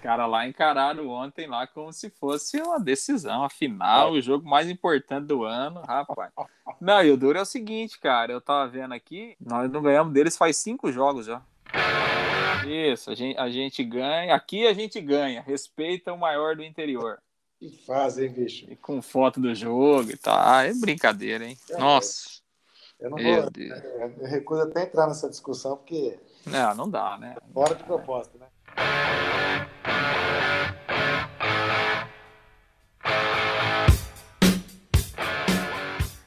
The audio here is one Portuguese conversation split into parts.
caras lá encararam ontem lá como se fosse uma decisão, a final, é. o jogo mais importante do ano, rapaz. Não, e o duro é o seguinte, cara, eu tava vendo aqui, nós não ganhamos deles faz cinco jogos já. Isso, a gente, a gente ganha, aqui a gente ganha, respeita o maior do interior. Que faz, hein, bicho? E com foto do jogo e tal. Ah, é brincadeira, hein? É, Nossa. Eu não vou. Eu, eu recuso até entrar nessa discussão, porque. Não, não dá, né? Fora de proposta?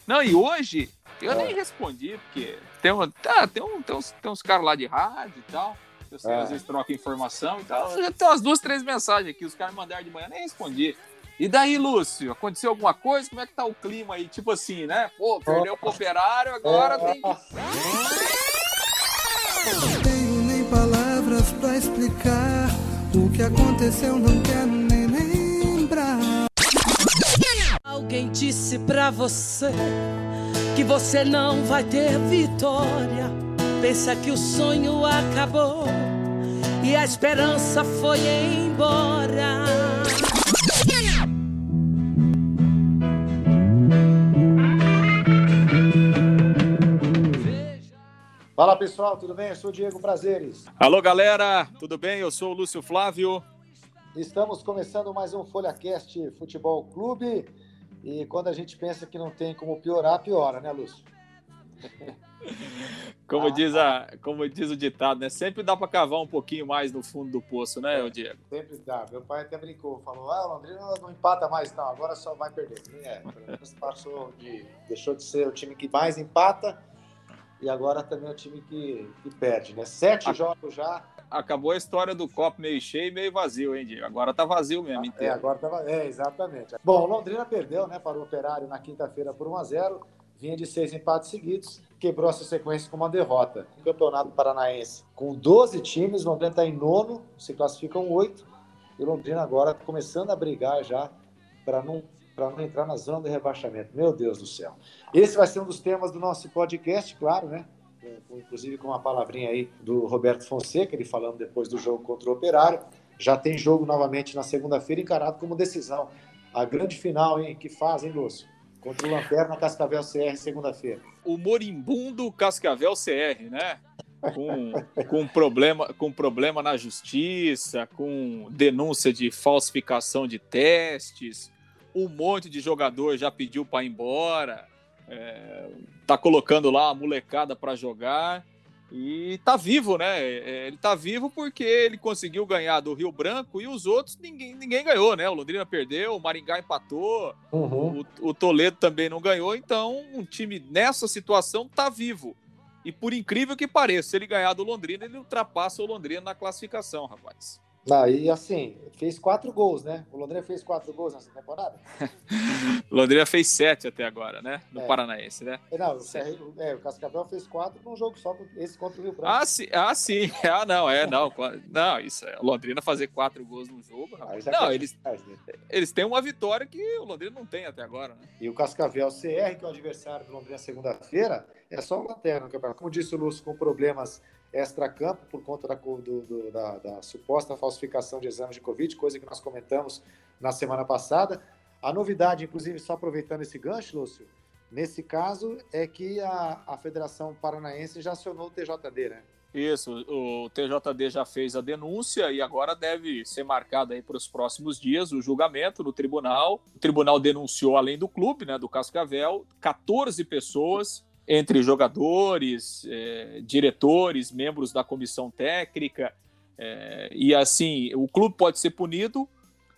Não, e hoje eu é. nem respondi, porque tem, um, tá, tem, um, tem, uns, tem uns caras lá de rádio e tal. Eu sei, é. às vezes troca informação e tal. Já tem umas duas, três mensagens aqui, os caras mandaram de manhã, nem respondi. E daí, Lúcio, aconteceu alguma coisa? Como é que tá o clima aí? Tipo assim, né? Pô, perdeu o operário, agora tem que. Não tenho nem palavras pra explicar o que aconteceu, não quero nem lembrar. Alguém disse pra você que você não vai ter vitória. Pensa que o sonho acabou e a esperança foi embora. Fala pessoal, tudo bem? Eu sou o Diego Prazeres. Alô galera, tudo bem? Eu sou o Lúcio Flávio. Estamos começando mais um FolhaCast Futebol Clube. E quando a gente pensa que não tem como piorar, piora, né, Lúcio? Como, ah, diz a, como diz o ditado, né? Sempre dá para cavar um pouquinho mais no fundo do poço, né, é, Diego? Sempre dá. Meu pai até brincou, falou: ah, o Londrina não empata mais, não, agora só vai perder. É, passou de. Deixou de ser o time que mais empata e agora também é o time que, que perde, né? Sete a... jogos já. Acabou a história do copo meio cheio e meio vazio, hein, Diego? Agora tá vazio mesmo, inteiro. É, agora tá É, exatamente. Bom, Londrina perdeu, né, para o Operário na quinta-feira por 1 a 0 vinha de seis empates seguidos, quebrou essa sequência com uma derrota. O Campeonato Paranaense, com 12 times, Londrina está em nono, se classificam oito, e Londrina agora começando a brigar já para não, não entrar na zona de rebaixamento. Meu Deus do céu. Esse vai ser um dos temas do nosso podcast, claro, né? Inclusive com uma palavrinha aí do Roberto Fonseca, ele falando depois do jogo contra o Operário. Já tem jogo novamente na segunda-feira, encarado como decisão. A grande final, hein? Que faz, hein, Lúcio? Contra o Lanterna Cascavel CR, segunda-feira. O moribundo Cascavel CR, né? Com, com, problema, com problema na justiça, com denúncia de falsificação de testes, um monte de jogador já pediu para ir embora, é, tá colocando lá a molecada para jogar e tá vivo, né? É, ele tá vivo porque ele conseguiu ganhar do Rio Branco e os outros ninguém, ninguém ganhou, né? O Londrina perdeu, o Maringá empatou, uhum. o, o, Toledo também não ganhou. Então, um time nessa situação tá vivo. E por incrível que pareça, se ele ganhar do Londrina, ele ultrapassa o Londrina na classificação, rapaz. Ah, e assim, fez quatro gols, né? O Londrina fez quatro gols nessa temporada. Londrina fez sete até agora, né? No é. Paranaense, né? É, não, o, é, o Cascavel fez quatro num jogo só, esse contra o Rio Branco. Ah, sim. Ah, sim. Ah, não, é, não. Não, isso é. Londrina fazer quatro gols num jogo. Não, eles, né? eles têm uma vitória que o Londrina não tem até agora, né? E o Cascavel CR, que é o adversário do Londrina segunda-feira, é só o Lanterna, Como disse o Lúcio, com problemas extra-campo por conta da, do, do, da, da, suposta falsificação de exames de Covid, coisa que nós comentamos na semana passada. A novidade, inclusive, só aproveitando esse gancho, Lúcio, nesse caso é que a, a Federação Paranaense já acionou o TJD, né? Isso, o TJD já fez a denúncia e agora deve ser marcado aí para os próximos dias o julgamento no tribunal. O tribunal denunciou, além do clube, né, do Cascavel, 14 pessoas entre jogadores, é, diretores, membros da comissão técnica. É, e assim, o clube pode ser punido,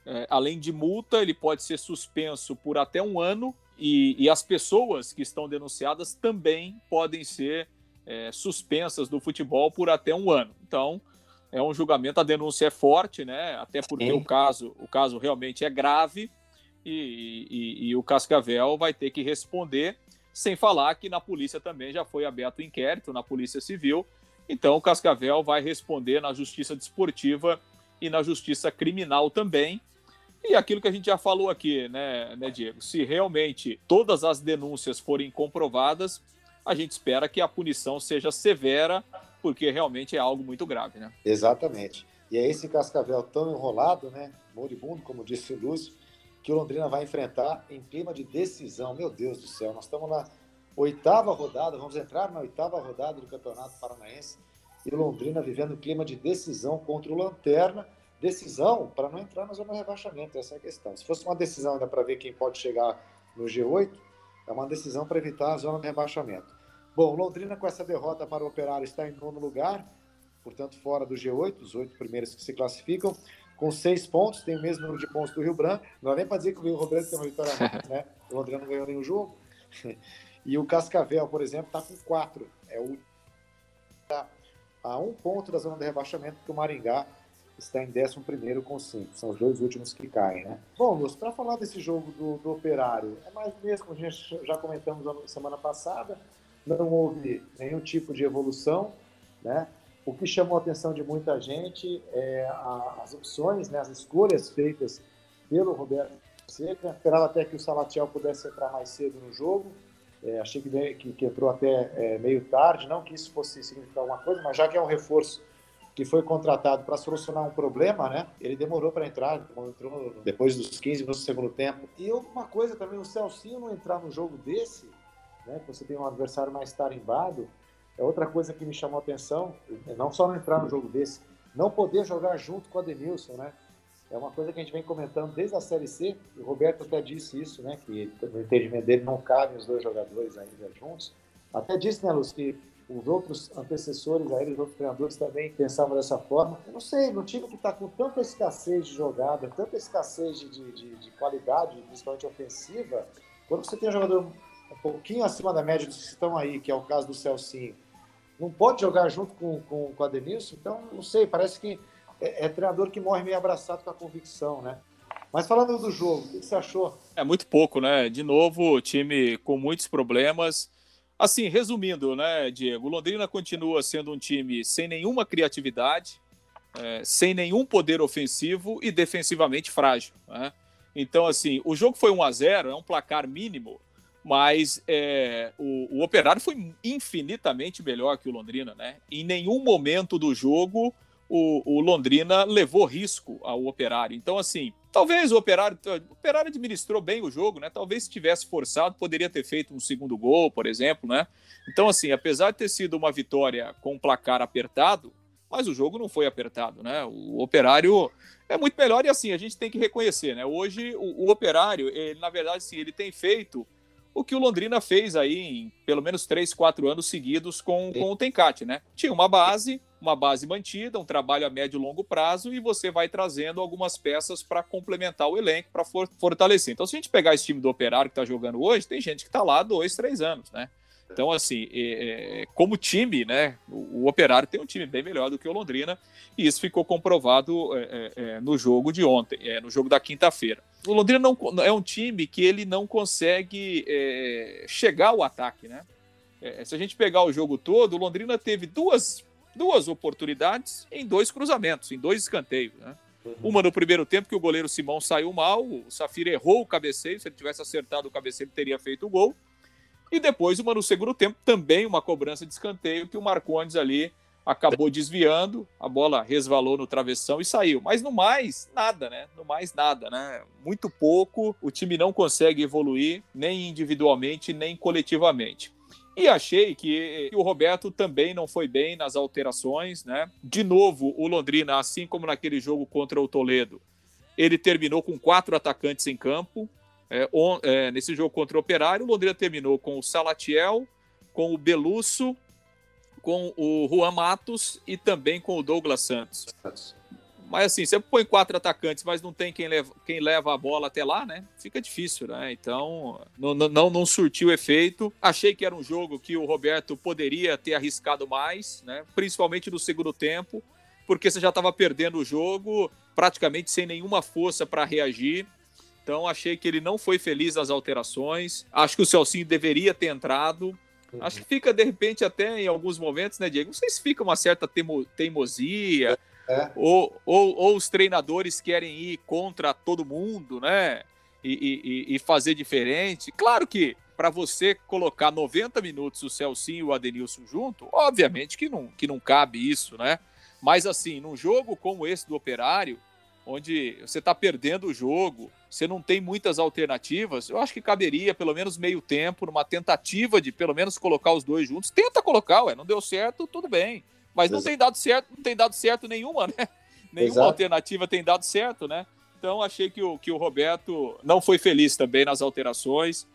é, além de multa, ele pode ser suspenso por até um ano. E, e as pessoas que estão denunciadas também podem ser suspensas do futebol por até um ano. Então, é um julgamento, a denúncia é forte, né? Até porque o caso, o caso realmente é grave e, e, e o Cascavel vai ter que responder sem falar que na polícia também já foi aberto inquérito, na Polícia Civil. Então, o Cascavel vai responder na Justiça Desportiva e na Justiça Criminal também. E aquilo que a gente já falou aqui, né, né, Diego? Se realmente todas as denúncias forem comprovadas, a gente espera que a punição seja severa, porque realmente é algo muito grave, né? Exatamente. E é esse Cascavel tão enrolado, né? Moribundo, como disse o Lúcio, que o Londrina vai enfrentar em clima de decisão. Meu Deus do céu, nós estamos na oitava rodada, vamos entrar na oitava rodada do Campeonato Paranaense e o Londrina vivendo um clima de decisão contra o Lanterna. Decisão para não entrar na zona de rebaixamento, essa é a questão. Se fosse uma decisão ainda para ver quem pode chegar no G8, é uma decisão para evitar a zona de rebaixamento. Bom, Londrina com essa derrota para o Operário está em nono lugar, portanto fora do G8, os oito primeiros que se classificam, com seis pontos, tem o mesmo número de pontos do Rio Branco. Não é nem para dizer que o Rio Branco tem uma vitória né? O Londrina não ganhou nenhum jogo. E o Cascavel, por exemplo, está com quatro. É o tá a um ponto da zona de rebaixamento, porque o Maringá está em 11 com 5. São os dois últimos que caem, né? Bom, Lúcio, para falar desse jogo do, do Operário, é mais mesmo, a gente já comentamos na semana passada, não houve nenhum tipo de evolução, né? O que chamou a atenção de muita gente é a, as opções, né, as escolhas feitas pelo Roberto Seca. Esperava até que o Salatiel pudesse entrar mais cedo no jogo, é, achei que, que, que, entrou até é, meio tarde, não que isso fosse significar alguma coisa, mas já que é um reforço que foi contratado para solucionar um problema, né? Ele demorou para entrar, entrou depois dos 15 minutos do segundo tempo. E uma coisa também, o Celcinho não entrar no jogo desse, né? Que você tem um adversário mais tarimbado, é outra coisa que me chamou a atenção. Não só não entrar no jogo desse, não poder jogar junto com o Adenilson, né? É uma coisa que a gente vem comentando desde a Série C, e o Roberto até disse isso, né, que no entendimento dele não cabem os dois jogadores ainda juntos. Até disse, né, Luz, que os outros antecessores a ele, os outros treinadores também pensavam dessa forma. Eu não sei, no time que está com tanta escassez de jogada, tanta escassez de, de, de, qualidade, principalmente ofensiva, quando você tem um jogador um pouquinho acima da média dos que estão aí, que é o caso do Celcinho, não pode jogar junto com, com, com o Adenilson, então, não sei, parece que é, é, treinador que morre meio abraçado com a convicção, né? Mas falando do jogo, o que você achou? É muito pouco, né? De novo, time com muitos problemas. Assim, resumindo, né, Diego, Londrina continua sendo um time sem nenhuma criatividade, é, sem nenhum poder ofensivo e defensivamente frágil. Né? Então, assim, o jogo foi 1 a 0 é um placar mínimo, mas é, o, o Operário foi infinitamente melhor que o Londrina, né? Em nenhum momento do jogo o, o, Londrina levou risco ao Operário. Então, assim, talvez o Operário, o Operário administrou bem o jogo, né? Talvez se tivesse forçado, poderia ter feito um segundo gol, por exemplo, né? Então, assim, apesar de ter sido uma vitória com um placar apertado, mas o jogo não foi apertado, né? O Operário é muito melhor e assim, a gente tem que reconhecer, né? Hoje o, o Operário, ele, na verdade, sim, ele tem feito o que o Londrina fez aí em pelo menos três, quatro anos seguidos com, com o Tencate, né? Tinha uma base, uma base mantida, um trabalho a médio e longo prazo, e você vai trazendo algumas peças para complementar o elenco, para for, fortalecer. Então, se a gente pegar esse time do Operário que está jogando hoje, tem gente que está lá dois, três anos, né? Então, assim, é, é, como time, né, o, o, Operário tem um time bem melhor do que o Londrina, e isso ficou comprovado é, é, é no jogo de ontem, é, no jogo da quinta-feira. O Londrina não, é um time que ele não consegue chegar ao ataque, né? se a gente pegar o jogo todo, o Londrina teve duas duas oportunidades em dois cruzamentos, em dois escanteios. Né? Uhum. Uma no primeiro tempo, que o goleiro Simão saiu mal, o Safira errou o cabeceio, se ele tivesse acertado o cabeceio, ele teria feito o gol. E depois uma no segundo tempo, também uma cobrança de escanteio, que o Marcondes ali acabou desviando, a bola resvalou no travessão e saiu. Mas no mais, nada, né? No mais, nada, né? Muito pouco, o time não consegue evoluir, nem individualmente, nem coletivamente. E achei que, o Roberto também não foi bem nas alterações, né? De novo, o Londrina, assim como naquele jogo contra o Toledo, ele terminou com quatro atacantes em campo. É, on, é, nesse jogo contra o Operário, o Londrina terminou com o Salatiel, com o Belusso, com o Juan Matos e também com o Douglas Santos. Mas assim, você põe quatro atacantes, mas não tem quem leva, quem leva a bola até lá, né? Fica difícil, né? Então, não, não, não surtiu efeito. Achei que era um jogo que o Roberto poderia ter arriscado mais, né? Principalmente no segundo tempo, porque você já estava perdendo o jogo, praticamente sem nenhuma força para reagir. Então, achei que ele não foi feliz nas alterações. Acho que o Celcinho deveria ter entrado. Acho que fica, de repente, até em alguns momentos, né, Diego? Não sei se fica uma certa teimo, teimosia. É. Ou, ou, ou, os treinadores querem ir contra todo mundo, né? E, e, e fazer diferente. Claro que para você colocar 90 minutos o Celcinho e o Adenilson junto, obviamente que não, que não cabe isso, né? Mas assim, num jogo como esse do Operário, onde você está perdendo o jogo, você não tem muitas alternativas, eu acho que caberia pelo menos meio tempo, numa tentativa de pelo menos colocar os dois juntos. Tenta colocar, ué, não deu certo, tudo bem. Mas não tem dado certo, não tem dado certo nenhuma, né? Nenhuma Exato. alternativa tem dado certo, né? Então achei que o, que o Roberto não foi feliz também nas alterações.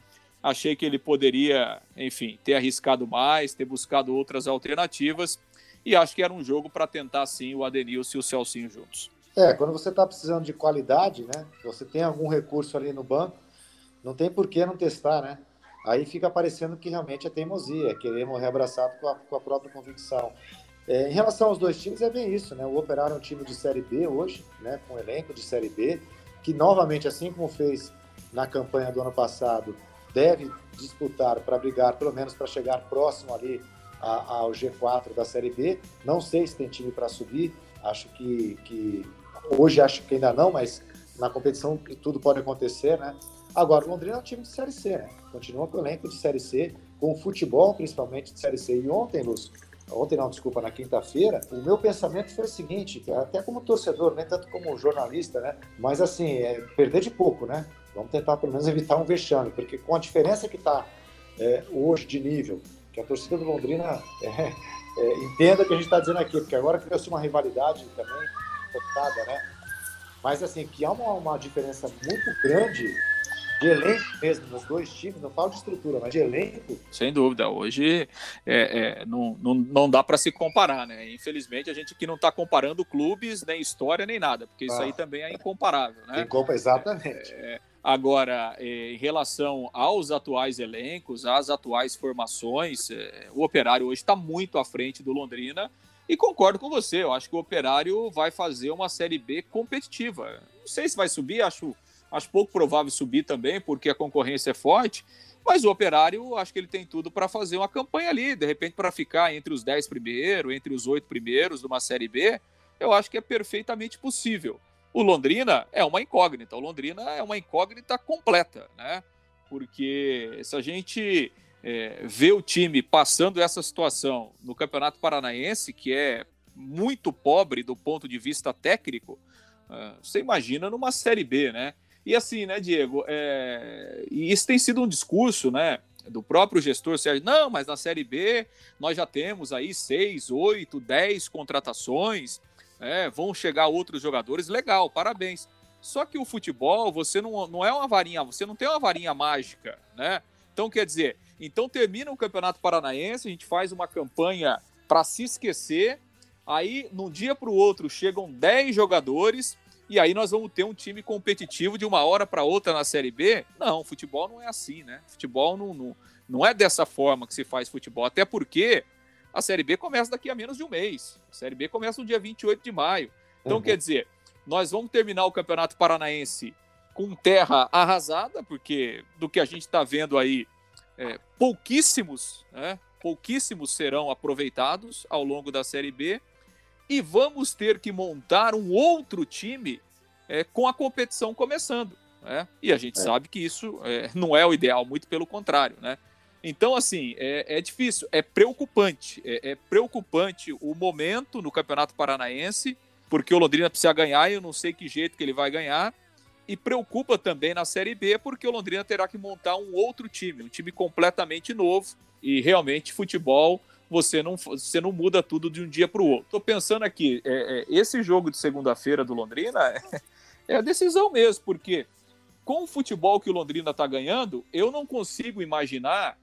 Achei que ele poderia, enfim, ter arriscado mais, ter buscado outras alternativas. E acho que era um jogo para tentar, sim, o Adenilson e o Celcinho juntos. É, quando você está precisando de qualidade, né? Você tem algum recurso ali no banco, não tem por que não testar, né? Aí fica parecendo que realmente é teimosia, é querer morrer abraçado com a, com a própria convicção. É, em relação aos dois times, é bem isso, né? O Operário é um time de Série B hoje, né? Com um elenco de Série B, que novamente, assim como fez na campanha do ano passado, deve disputar para brigar, pelo menos para chegar próximo ali ao G4 da Série B. Não sei se tem time para subir, acho que, que hoje acho que ainda não, mas na competição tudo pode acontecer, né? Agora, o Londrina é um time de Série C, né? Continua com o elenco de Série C, com o futebol principalmente de Série C. E ontem, Lúcio, ontem não, desculpa, na quinta-feira, o meu pensamento foi o seguinte, até como torcedor, nem tanto como jornalista, né? Mas assim, é perder de pouco, né? Vamos tentar pelo menos evitar um vexame, porque com a diferença que está é, hoje de nível, que a torcida do Londrina é, é, entenda o que a gente está dizendo aqui, porque agora criou-se uma rivalidade também, né? Mas assim, que há uma, uma diferença muito grande de elenco mesmo nos dois times, não falo de estrutura, mas de elenco. Sem dúvida, hoje é, é não, não, não dá para se comparar, né? Infelizmente a gente aqui não está comparando clubes, nem história, nem nada, porque isso ah. aí também é incomparável, né? Incompa exatamente. É, é agora, é, em relação aos atuais elencos, às atuais formações, é, o Operário hoje está muito à frente do Londrina. E concordo com você, eu acho que o Operário vai fazer uma Série B competitiva. Não sei se vai subir, acho Acho pouco provável subir também, porque a concorrência é forte. Mas o Operário, acho que ele tem tudo para fazer uma campanha ali, de repente para ficar entre os 10 primeiros, entre os 8 primeiros de uma Série B, eu acho que é perfeitamente possível. O Londrina é uma incógnita, o Londrina é uma incógnita completa, né? Porque se a gente é, vê o time passando essa situação no Campeonato Paranaense, que é muito pobre do ponto de vista técnico, uh, você imagina numa Série B, né? E assim, né, Diego, é... e isso tem sido um discurso, né, do próprio gestor Sérgio, não, mas na Série B nós já temos aí seis, oito, dez contratações, é, vão chegar outros jogadores, legal, parabéns. Só que o futebol, você não, não é uma varinha, você não tem uma varinha mágica, né? Então, quer dizer, então termina o Campeonato Paranaense, a gente faz uma campanha para se esquecer, aí, num dia para o outro, chegam 10 jogadores, e aí nós vamos ter um time competitivo de uma hora para outra na Série B? Não, futebol não é assim, né? Futebol não, não, não é dessa forma que se faz futebol, até porque a Série B começa daqui a menos de um mês. A Série B começa no dia 28 de maio. Então, uhum. quer dizer, nós vamos terminar o Campeonato Paranaense com terra arrasada, porque do que a gente está vendo aí, é, pouquíssimos, né, pouquíssimos serão aproveitados ao longo da Série B e vamos ter que montar um outro time é, com a competição começando. Né? E a gente é. sabe que isso é, não é o ideal, muito pelo contrário. Né? Então, assim, é, é difícil, é preocupante. É, é, preocupante o momento no Campeonato Paranaense, porque o Londrina precisa ganhar e eu não sei que jeito que ele vai ganhar. E preocupa também na Série B, porque o Londrina terá que montar um outro time, um time completamente novo. E realmente, futebol você não, você não muda tudo de um dia para o outro. Estou pensando aqui, é, é, esse jogo de segunda-feira do Londrina é, é, a decisão mesmo, porque com o futebol que o Londrina está ganhando, eu não consigo imaginar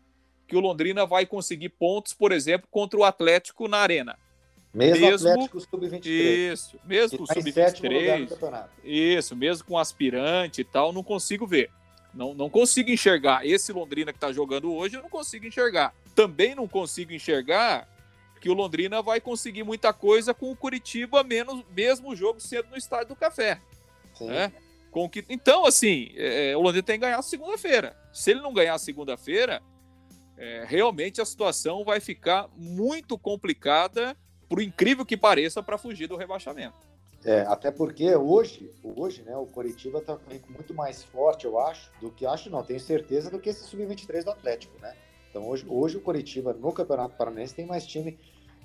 que o Londrina vai conseguir pontos, por exemplo, contra o Atlético na Arena. Mesmo, mesmo Atlético Sub-23. Isso, mesmo com o Sub-23. Isso, mesmo com aspirante e tal, não consigo ver. Não, não consigo enxergar. Esse Londrina que está jogando hoje, eu não consigo enxergar também não consigo enxergar que o Londrina vai conseguir muita coisa com o Curitiba, menos mesmo o jogo sendo no Estádio do Café. Né? Com que, então, assim, é, é, o Londrina tem que ganhar segunda-feira. Se ele não ganhar segunda-feira, é, realmente a situação vai ficar muito complicada, por incrível que pareça, para fugir do rebaixamento. É, até porque hoje, hoje, né, o Curitiba está muito mais forte, eu acho, do que acho não, tenho certeza do que esse sub-23 do Atlético, né? Então hoje, hoje o Curitiba no Campeonato Paranaense tem mais time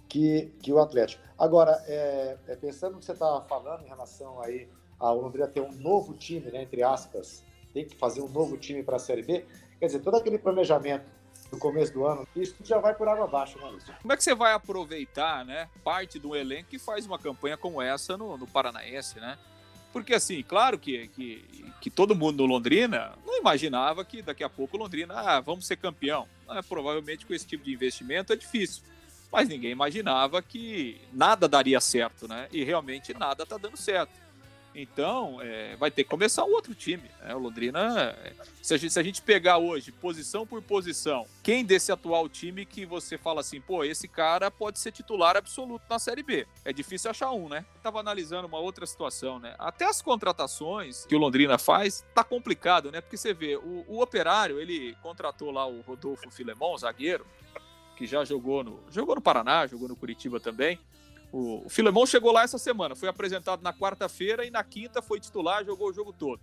que, que o Atlético. Agora, é, é pensando no que você estava falando em relação aí ao Londrina ter um novo time, né, entre aspas, tem que fazer um novo time para a Série B, quer dizer, todo aquele planejamento no começo do ano, isso já vai por água abaixo, né? Como é que você vai aproveitar, né, parte do elenco que faz uma campanha como essa no, no Paranaense, né? Porque, assim, claro que, que, que, todo mundo no Londrina não imaginava que daqui a pouco Londrina, ah, vamos ser campeão. Ah, provavelmente com esse tipo de investimento é difícil. Mas ninguém imaginava que nada daria certo, né? E realmente nada está dando certo. Então, é, vai ter que começar um outro time. Né? O Londrina, é, se a, gente, se a, gente, pegar hoje, posição por posição, quem desse atual time que você fala assim, pô, esse cara pode ser titular absoluto na Série B? É difícil achar um, né? Tava analisando uma outra situação, né? Até as contratações que o Londrina faz, tá complicado, né? Porque você vê, o, o Operário, ele contratou lá o Rodolfo Filemon, zagueiro, que já jogou no, jogou no Paraná, jogou no Curitiba também. O, Filemão chegou lá essa semana, foi apresentado na quarta-feira e na quinta foi titular, jogou o jogo todo.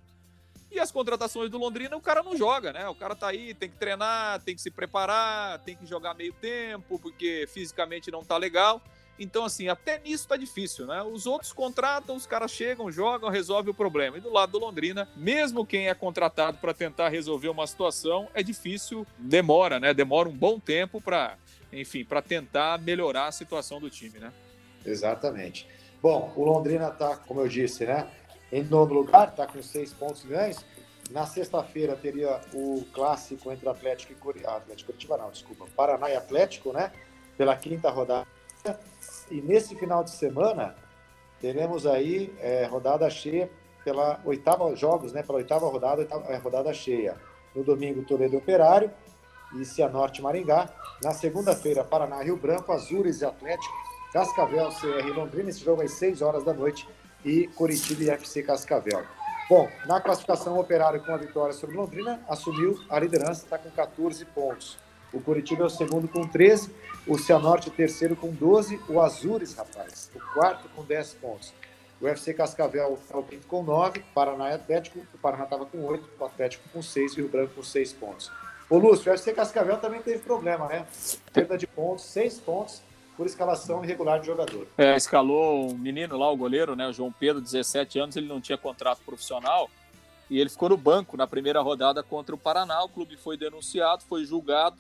E as contratações do Londrina, o cara não joga, né? O cara tá aí, tem que treinar, tem que se preparar, tem que jogar meio tempo, porque fisicamente não tá legal. Então, assim, até nisso tá difícil, né? Os outros contratam, os caras chegam, jogam, resolvem o problema. E do lado do Londrina, mesmo quem é contratado para tentar resolver uma situação, é difícil, demora, né? Demora um bom tempo para, enfim, para tentar melhorar a situação do time, né? Exatamente. Bom, o Londrina está, como eu disse, né, em nono lugar, está com seis pontos ganhos. Na sexta-feira teria o clássico entre Atlético e Curitiba. Ah, Atlético Curitiba não, desculpa. Paraná e Atlético, né? Pela quinta rodada. E nesse final de semana teremos aí é, rodada cheia pela oitava jogos, né? Pela oitava rodada, oitava, é, rodada cheia. No domingo, Toledo Operário e Cianorte Maringá. Na segunda-feira, Paraná Rio Branco, Azures e Atlético. Cascavel, CR Londrina, esse jogo às 6 horas da noite, e Curitiba e FC Cascavel. Bom, na classificação, o Operário com a vitória sobre Londrina assumiu a liderança, está com 14 pontos. O Curitiba é o segundo com 13, o Cianorte o terceiro com 12, o Azures, rapaz, o quarto com 10 pontos. O FC Cascavel é o quinto com 9, Paraná e Atlético, o Paraná estava com 8, o Atlético com 6 e o Branco com 6 pontos. O Lúcio, o FC Cascavel também teve problema, né? Perda de pontos, 6 pontos, por escalação irregular de jogador. É, escalou um menino lá, o goleiro, né, o João Pedro, 17 anos, ele não tinha contrato profissional e ele ficou no banco na primeira rodada contra o Paraná. O clube foi denunciado, foi julgado.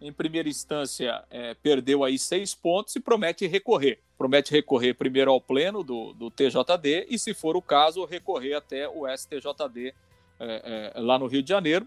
Em primeira instância, é, perdeu aí seis pontos e promete recorrer. Promete recorrer primeiro ao pleno do, do TJD e, se for o caso, recorrer até o STJD é, é, lá no Rio de Janeiro.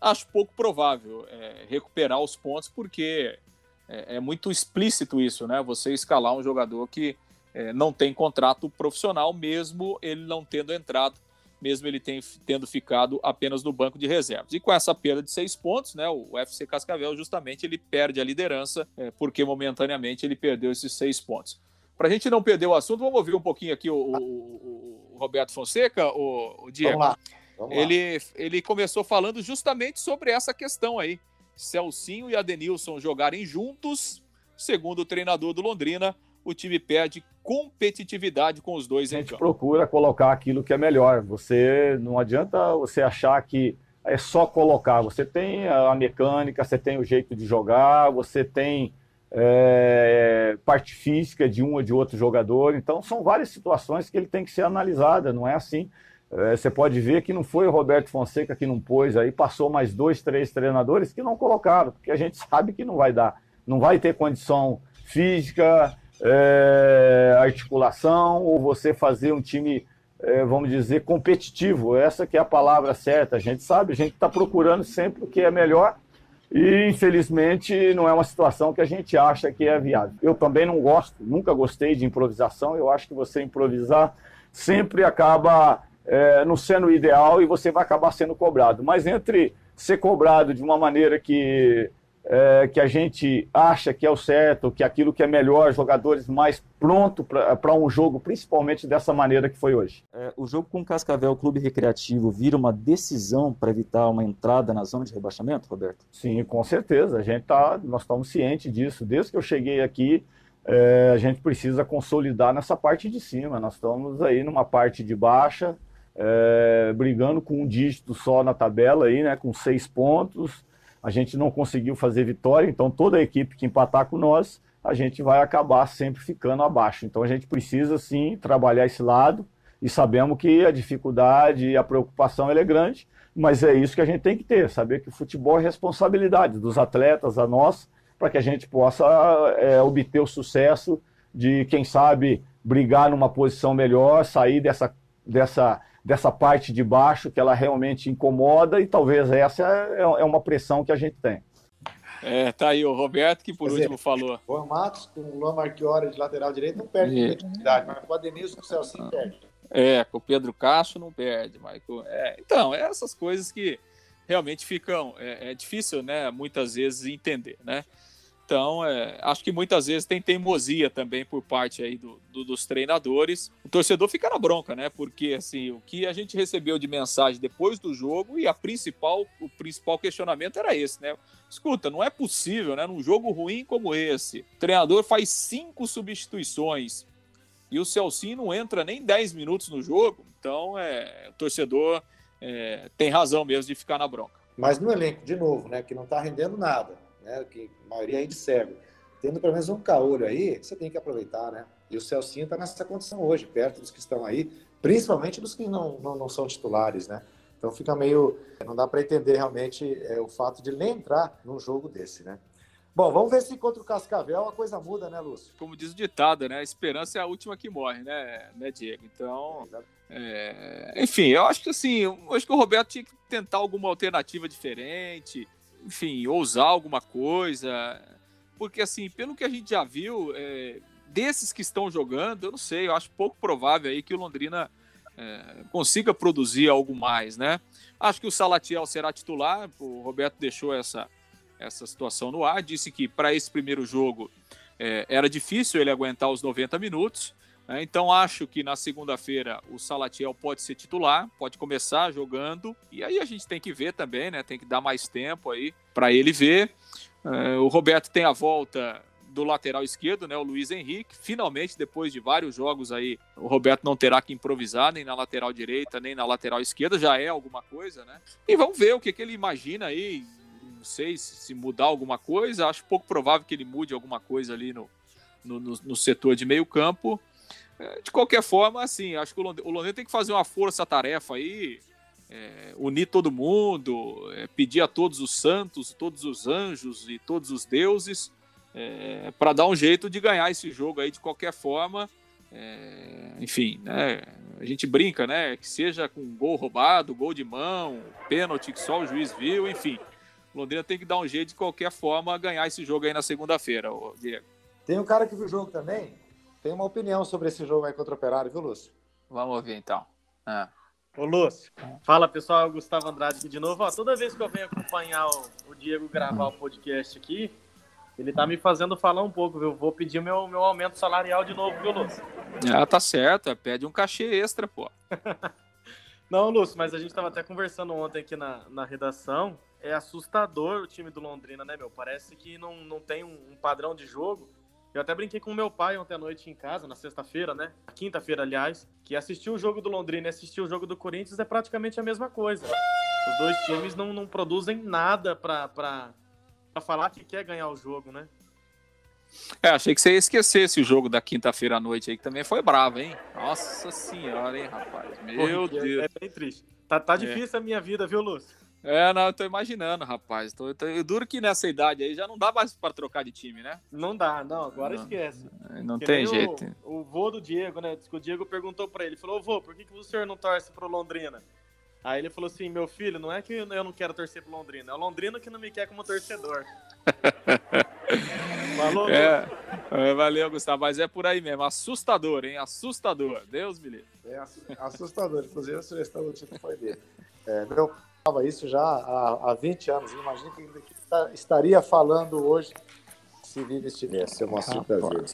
Acho pouco provável é, recuperar os pontos, porque é, é, muito explícito isso, né? Você escalar um jogador que é, não tem contrato profissional, mesmo ele não tendo entrado, mesmo ele tem, tendo ficado apenas no banco de reservas. E com essa perda de seis pontos, né? O FC Cascavel justamente ele perde a liderança, é, porque momentaneamente ele perdeu esses seis pontos. Para a gente não perder o assunto, vamos ouvir um pouquinho aqui o, o, o Roberto Fonseca, o, o Diego. Vamos lá. Vamos ele, lá. ele começou falando justamente sobre essa questão aí Celcinho e Adenilson jogarem juntos, segundo o treinador do Londrina, o time perde competitividade com os dois A gente procura colocar aquilo que é melhor. Você não adianta você achar que é só colocar. Você tem a mecânica, você tem o jeito de jogar, você tem é, parte física de um ou de outro jogador. Então são várias situações que ele tem que ser analisada. Não é assim é, você pode ver que não foi o Roberto Fonseca que não pôs aí, passou mais dois, três treinadores que não colocaram, porque a gente sabe que não vai dar. Não vai ter condição física, é, articulação, ou você fazer um time, é, vamos dizer, competitivo. Essa que é a palavra certa. A gente sabe, a gente está procurando sempre o que é melhor e, infelizmente, não é uma situação que a gente acha que é viável. Eu também não gosto, nunca gostei de improvisação. Eu acho que você improvisar sempre acaba é, não sendo ideal e você vai acabar sendo cobrado. Mas entre ser cobrado de uma maneira que, é, que a gente acha que é o certo, que aquilo que é melhor, jogadores mais prontos para um jogo, principalmente dessa maneira que foi hoje. É, o jogo com o Cascavel Clube Recreativo vira uma decisão para evitar uma entrada na zona de rebaixamento, Roberto? Sim, com certeza. A gente tá, nós estamos cientes disso. Desde que eu cheguei aqui, é, a gente precisa consolidar nessa parte de cima. Nós estamos aí numa parte de baixa, é, brigando com um dígito só na tabela aí, né, com seis pontos. A gente não conseguiu fazer vitória, então toda a equipe que empatar com nós a gente vai acabar sempre ficando abaixo. Então a gente precisa sim trabalhar esse lado e sabemos que a dificuldade e a preocupação é grande, mas é isso que a gente tem que ter, saber que o futebol é responsabilidade dos atletas, a nós, para que a gente possa é, obter o sucesso de, quem sabe, brigar numa posição melhor, sair dessa, dessa, dessa parte de baixo que ela realmente incomoda e talvez essa é, é uma pressão que a gente tem. É, tá aí o Roberto que por Quer último dizer, falou. O Juan Matos com o Luan Marchiori de lateral direito não perde é. identidade, mas com o Adenilson com o Celcinho perde. É, com o Pedro Castro não perde, Michael. É, então, é essas coisas que realmente ficam. É, é, difícil, né? Muitas vezes entender, né? Então, é, acho que muitas vezes tem teimosia também por parte aí do, do, dos treinadores. O torcedor fica na bronca, né? Porque assim, o que a gente recebeu de mensagem depois do jogo e a principal, o principal questionamento era esse, né? Escuta, não é possível, né? Num jogo ruim como esse, o treinador faz cinco substituições e o Celcinho não entra nem 10 minutos no jogo. Então, é, o torcedor é, tem razão mesmo de ficar na bronca. Mas no elenco, de novo, né? Que não está rendendo nada né? Que a maioria aí de cego. Tendo pelo menos um caolho aí, você tem que aproveitar, né? E o Celcinho está nessa condição hoje, perto dos que estão aí, principalmente dos que não, não, não são titulares, né? Então fica meio. Não dá para entender realmente é, o fato de ele entrar num jogo desse, né? Bom, vamos ver se contra o Cascavel a coisa muda, né, Lúcio? Como diz o ditado, né? A esperança é a última que morre, né, né Diego? Então, é... enfim, eu acho que assim, eu acho que o Roberto tinha que tentar alguma alternativa diferente enfim, ousar alguma coisa. Porque, assim, pelo que a gente já viu, é, desses que estão jogando, eu não sei, eu acho pouco provável aí que o Londrina é, consiga produzir algo mais, né? Acho que o Salatiel será titular, o Roberto deixou essa, essa situação no ar, disse que para esse primeiro jogo é, era difícil ele aguentar os 90 minutos? Então acho que na segunda-feira o Salatiel pode ser titular, pode começar jogando e aí a gente tem que ver também, né? Tem que dar mais tempo aí para ele ver. É, o Roberto tem a volta do lateral esquerdo, né, o Luiz Henrique. Finalmente, depois de vários jogos aí, o Roberto não terá que improvisar nem na lateral direita, nem na lateral esquerda, já é alguma coisa, né? E vamos ver o que, que ele imagina aí. Não sei se mudar alguma coisa, acho pouco provável que ele mude alguma coisa ali no, no, no, no setor de meio campo. É, de qualquer forma, assim, acho que o Londrina tem que fazer uma força-tarefa aí, é, unir todo mundo, é, pedir a todos os santos, todos os anjos e todos os deuses é, para dar um jeito de ganhar esse jogo aí de qualquer forma. É, enfim, né, a gente brinca, né? Que seja com gol roubado, gol de mão, pênalti que só o juiz viu, enfim. O Londrina tem que dar um jeito de qualquer forma ganhar esse jogo aí na segunda-feira, Diego. Tem um cara que viu o jogo também, tem uma opinião sobre esse jogo aí contra o Operário, viu, Lúcio? Vamos ouvir então. É. Ô, Lúcio. Fala, pessoal. Gustavo Andrade aqui de novo. Ó, toda vez que eu venho acompanhar o, o, Diego gravar o podcast aqui, ele tá me fazendo falar um pouco, viu? Vou pedir meu, meu aumento salarial de novo, viu, Lúcio? Ah, tá certo. É, pede um cachê extra, pô. Não, Lúcio, mas a gente tava até conversando ontem aqui na, na redação. É assustador o time do Londrina, né, meu? Parece que não, não tem um, um padrão de jogo. Eu até brinquei com meu pai ontem à noite em casa, na sexta-feira, né? Quinta-feira, aliás, que assistir o jogo do Londrina e assistir o jogo do Corinthians é praticamente a mesma coisa. Os dois times não, não produzem nada pra falar que quer ganhar o jogo, né? É, achei que você ia esquecer esse jogo da quinta-feira à noite aí, que também foi bravo, hein? Nossa senhora, hein, rapaz? Meu Pô, Deus. É, é bem triste. Tá, tá é. difícil é. a minha vida, viu, Lúcio? É, não, eu tô imaginando, rapaz. Tô, tô, duro que nessa idade aí já não dá mais para trocar de time, né? Não dá, não, agora não, esquece. Não que tem jeito. O, o vô do Diego, né? O Diego perguntou para ele, falou, vô, por que, que o senhor não torce pro Londrina? Aí ele falou assim, meu filho, não é que eu não quero torcer pro Londrina, é o Londrina que não me quer como torcedor. Falou, é, é, valeu, Gustavo, mas é por aí mesmo, assustador, hein? Assustador, Deus me livre. É assustador, inclusive a sugestão do título foi dele. É, meu isso já há, há 20 anos. Imagina que ele estaria falando hoje se Viva estivesse, Moacir Brasil.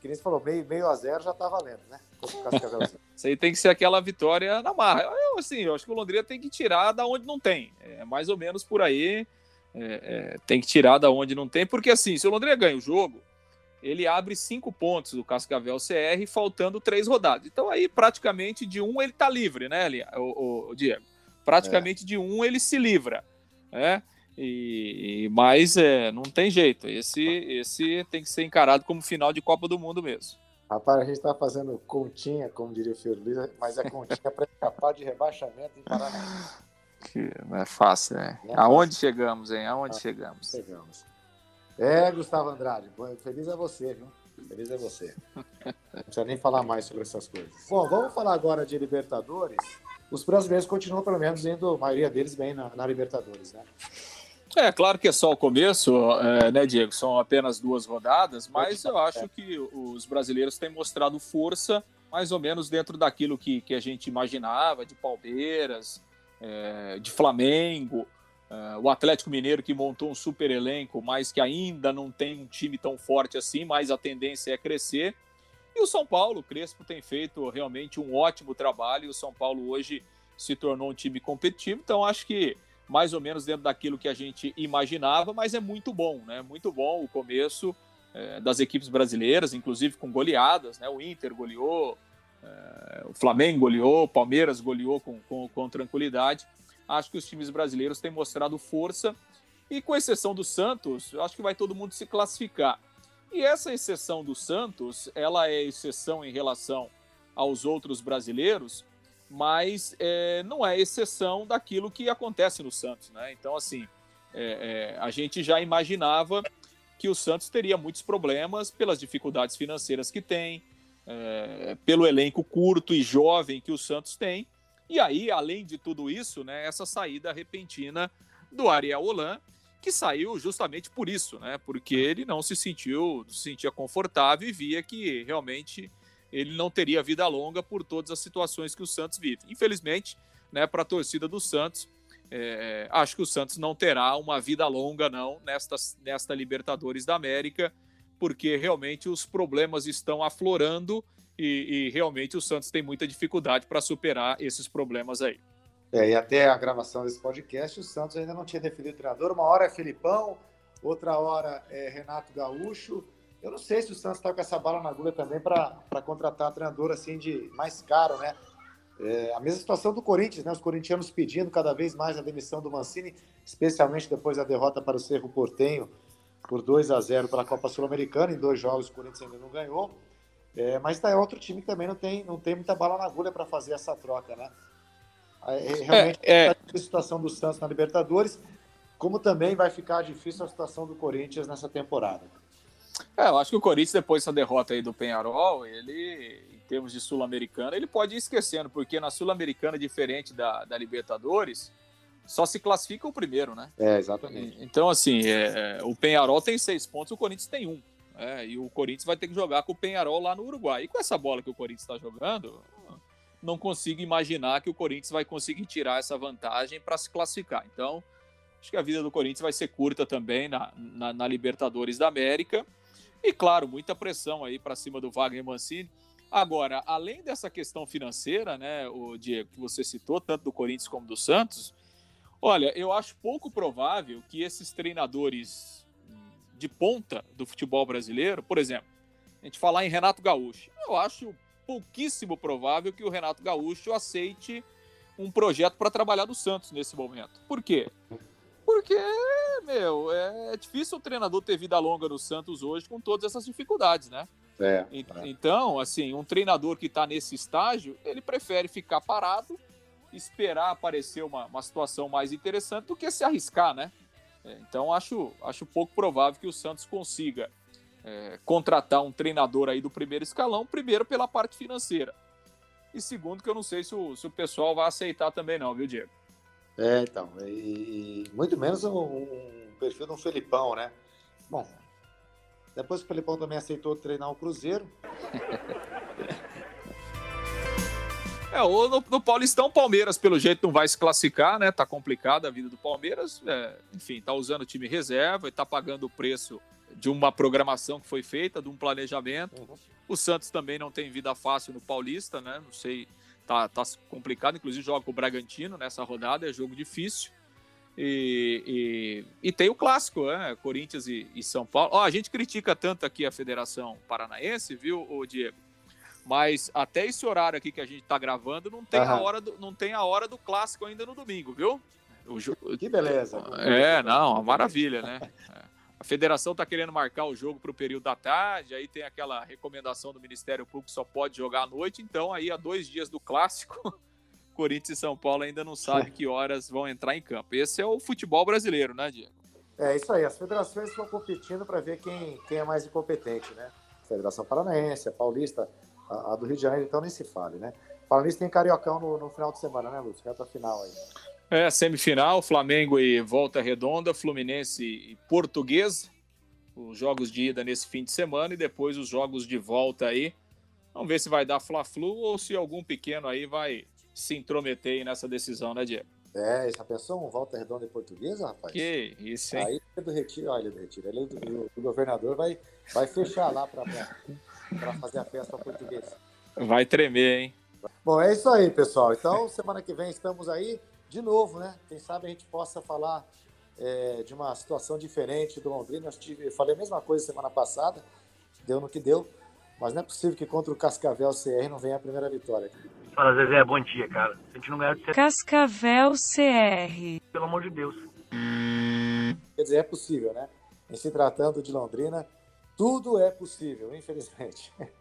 Que nem você falou, meio, meio a zero já tá valendo, né? Isso aí tem que ser aquela vitória na marra. Eu, assim, eu acho que o Londrina tem que tirar da onde não tem. É mais ou menos por aí. É, é, tem que tirar da onde não tem, porque assim, se o Londrina ganha o jogo, ele abre cinco pontos do Cascavel CR, faltando três rodadas. Então aí praticamente de um ele tá livre, né, o, o, o Diego? Praticamente é. de um ele se livra. Né? E, mas é, não tem jeito. Esse, esse tem que ser encarado como final de Copa do Mundo mesmo. Rapaz, a gente está fazendo continha, como diria o Fior Luiz, mas é continha para escapar de rebaixamento em Paraná. Que não é fácil, né? É Aonde fácil. chegamos, hein? Aonde ah, chegamos? Chegamos. É, Gustavo Andrade, feliz é você, viu? Feliz é você. Não precisa nem falar mais sobre essas coisas. Bom, vamos falar agora de Libertadores. Os brasileiros continuam, pelo menos, indo, a maioria deles, bem na, na Libertadores, né? É, claro que é só o começo, é, né, Diego? São apenas duas rodadas, mas eu acho que os brasileiros têm mostrado força mais ou menos dentro daquilo que, que a gente imaginava, de Palmeiras, é, de Flamengo, é, o Atlético Mineiro que montou um super elenco, mas que ainda não tem um time tão forte assim, mas a tendência é crescer. E o São Paulo, o Crespo tem feito realmente um ótimo trabalho, e o São Paulo hoje se tornou um time competitivo, então acho que mais ou menos dentro daquilo que a gente imaginava, mas é muito bom, né? Muito bom o começo é, das equipes brasileiras, inclusive com goleadas, né? O Inter goleou, é, o Flamengo goleou, o Palmeiras goleou com, com, com tranquilidade. Acho que os times brasileiros têm mostrado força e, com exceção do Santos, acho que vai todo mundo se classificar. E essa exceção do Santos, ela é exceção em relação aos outros brasileiros, mas é, não é exceção daquilo que acontece no Santos, né? Então, assim, é, é, a gente já imaginava que o Santos teria muitos problemas pelas dificuldades financeiras que tem, é, pelo elenco curto e jovem que o Santos tem, e aí, além de tudo isso, né, essa saída repentina do Ariel Holan, que saiu justamente por isso, né? Porque ele não se sentiu, se sentia confortável e via que realmente ele não teria vida longa por todas as situações que o Santos vive. Infelizmente, né, para a torcida do Santos, é, acho que o Santos não terá uma vida longa, não, nesta, nesta Libertadores da América, porque realmente os problemas estão aflorando e, e realmente o Santos tem muita dificuldade para superar esses problemas aí. É, e até a gravação desse podcast, o Santos ainda não tinha definido o treinador. Uma hora é Filipão, outra hora é Renato Gaúcho, eu não sei se o Santos está com essa bala na agulha também para contratar treinador assim de mais caro, né? É, a mesma situação do Corinthians, né? Os corintianos pedindo cada vez mais a demissão do Mancini, especialmente depois da derrota para o Cerro Portenho por 2 a 0 pela Copa Sul-Americana. Em dois jogos o Corinthians ainda não ganhou. É, mas está é outro time que também não tem, não tem muita bala na agulha para fazer essa troca, né? É, realmente é, é... a situação do Santos na Libertadores, como também vai ficar difícil a situação do Corinthians nessa temporada. É, eu acho que o Corinthians, depois dessa derrota aí do Penharol, ele, em termos de Sul-Americana, ele pode ir esquecendo, porque na Sul-Americana, diferente da, da Libertadores, só se classifica o primeiro, né? É, exatamente. Então, assim, é, é, o Penharol tem seis pontos, o Corinthians tem um. É, e o Corinthians vai ter que jogar com o Penharol lá no Uruguai. E com essa bola que o Corinthians está jogando, não consigo imaginar que o Corinthians vai conseguir tirar essa vantagem para se classificar. Então, acho que a vida do Corinthians vai ser curta também na, na, na Libertadores da América. E claro, muita pressão aí para cima do Wagner Mancini. Agora, além dessa questão financeira, né, o Diego, que você citou, tanto do Corinthians como do Santos, olha, eu acho pouco provável que esses treinadores de ponta do futebol brasileiro, por exemplo, a gente falar em Renato Gaúcho, eu acho pouquíssimo provável que o Renato Gaúcho aceite um projeto para trabalhar no Santos nesse momento. Por quê? Porque, meu, é difícil o treinador ter vida longa no Santos hoje com todas essas dificuldades, né? É, é. Então, assim, um treinador que está nesse estágio, ele prefere ficar parado, esperar aparecer uma, uma situação mais interessante do que se arriscar, né? É, então, acho, acho pouco provável que o Santos consiga é, contratar um treinador aí do primeiro escalão, primeiro pela parte financeira. E segundo, que eu não sei se o, se o pessoal vai aceitar também, não, viu, Diego? É, então. E muito menos um, um perfil de um Felipão, né? Bom, depois o Felipão também aceitou treinar o Cruzeiro. É, ou no, no, Paulistão, Palmeiras, pelo jeito, não vai se classificar, né? Tá complicada a vida do Palmeiras. É, enfim, tá usando o time reserva e tá pagando o preço de uma programação que foi feita, de um planejamento. Uhum. O Santos também não tem vida fácil no Paulista, né? Não sei tá, tá complicado, inclusive joga com o Bragantino nessa rodada, é jogo difícil. E, e, e tem o clássico, né? Corinthians e, e São Paulo. Ó, a gente critica tanto aqui a Federação Paranaense, viu, o Diego? Mas até esse horário aqui que a gente está gravando não tem, uhum. a hora do, não tem a hora do clássico ainda no domingo, viu? Que beleza. É, não, uma maravilha, né? A federação está querendo marcar o jogo para o período da tarde, aí tem aquela recomendação do Ministério Público só pode jogar à noite, então aí há dois dias do clássico, Corinthians e São Paulo ainda não sabe que horas vão entrar em campo. Esse é o futebol brasileiro, né, Diego? É isso aí, as federações estão competindo para ver quem, quem é mais incompetente, né? Federação Paranaense, a Paulista, a, a, do Rio de Janeiro, então nem se fale, né? Nisso, tem Cariocão no, no final de semana, né, Lúcio? Reta final aí. É, semifinal, Flamengo e Volta Redonda, Fluminense e Português. Os jogos de ida nesse fim de semana e depois os jogos de volta aí. Vamos ver se vai dar Fla-Flu ou se algum pequeno aí vai se intrometer aí nessa decisão, né, Diego? É, já pensou um Volta Redonda em portuguesa, rapaz? Que isso, hein? Aí é do Retiro, olha, do Retiro. Ele, o, o governador vai, vai fechar lá para fazer a festa portuguesa. Vai tremer, hein? Bom, é isso aí, pessoal. Então, semana que vem estamos aí de novo, né? Quem sabe a gente possa falar é, de uma situação diferente do Londrina. Eu, tive, eu falei a mesma coisa semana passada, deu no que deu, mas não é possível que contra o Cascavel CR não venha a primeira vitória. Fala, Zezé, bom dia, cara. A gente não ganhou de. Cascavel CR. Pelo amor de Deus. Quer dizer, é possível, né? Em se tratando de Londrina, tudo é possível, infelizmente.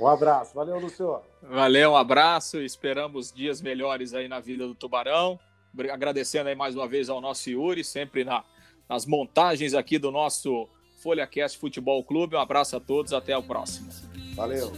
Um abraço. Valeu, Luciano. Valeu, um abraço. Esperamos dias melhores aí na vida do Tubarão. Agradecendo aí mais uma vez ao nosso Yuri, sempre na, nas montagens aqui do nosso FolhaCast Futebol Clube. Um abraço a todos, até o próximo. Valeu.